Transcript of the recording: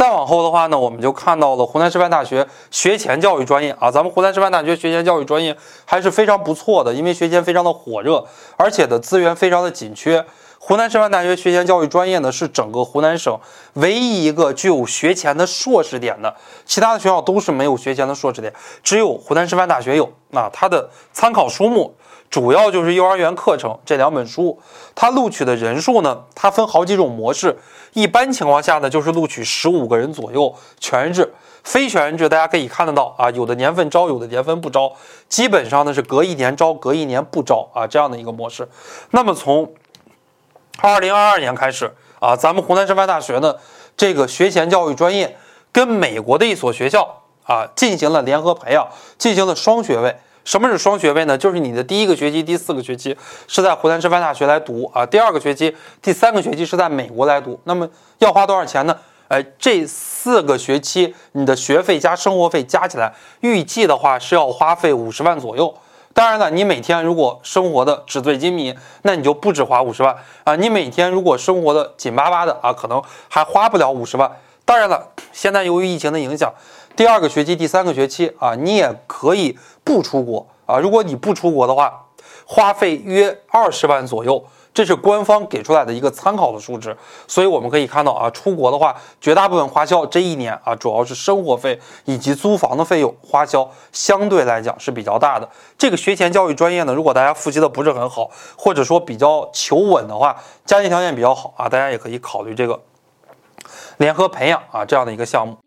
再往后的话呢，我们就看到了湖南师范大学学前教育专业啊，咱们湖南师范大学学前教育专业还是非常不错的，因为学前非常的火热，而且的资源非常的紧缺。湖南师范大学学前教育专业呢，是整个湖南省唯一一个具有学前的硕士点的，其他的学校都是没有学前的硕士点，只有湖南师范大学有。那它的参考书目主要就是幼儿园课程这两本书，它录取的人数呢，它分好几种模式。一般情况下呢，就是录取十五个人左右，全日制、非全日制，大家可以看得到啊，有的年份招，有的年份不招，基本上呢是隔一年招，隔一年不招啊，这样的一个模式。那么从二零二二年开始啊，咱们湖南师范大学呢，这个学前教育专业跟美国的一所学校啊进行了联合培养，进行了双学位。什么是双学位呢？就是你的第一个学期、第四个学期是在湖南师范大学来读啊，第二个学期、第三个学期是在美国来读。那么要花多少钱呢？哎，这四个学期你的学费加生活费加起来，预计的话是要花费五十万左右。当然了，你每天如果生活的纸醉金迷，那你就不止花五十万啊。你每天如果生活的紧巴巴的啊，可能还花不了五十万。当然了，现在由于疫情的影响。第二个学期、第三个学期啊，你也可以不出国啊。如果你不出国的话，花费约二十万左右，这是官方给出来的一个参考的数值。所以我们可以看到啊，出国的话，绝大部分花销这一年啊，主要是生活费以及租房的费用花销，相对来讲是比较大的。这个学前教育专业呢，如果大家复习的不是很好，或者说比较求稳的话，家庭条件比较好啊，大家也可以考虑这个联合培养啊这样的一个项目。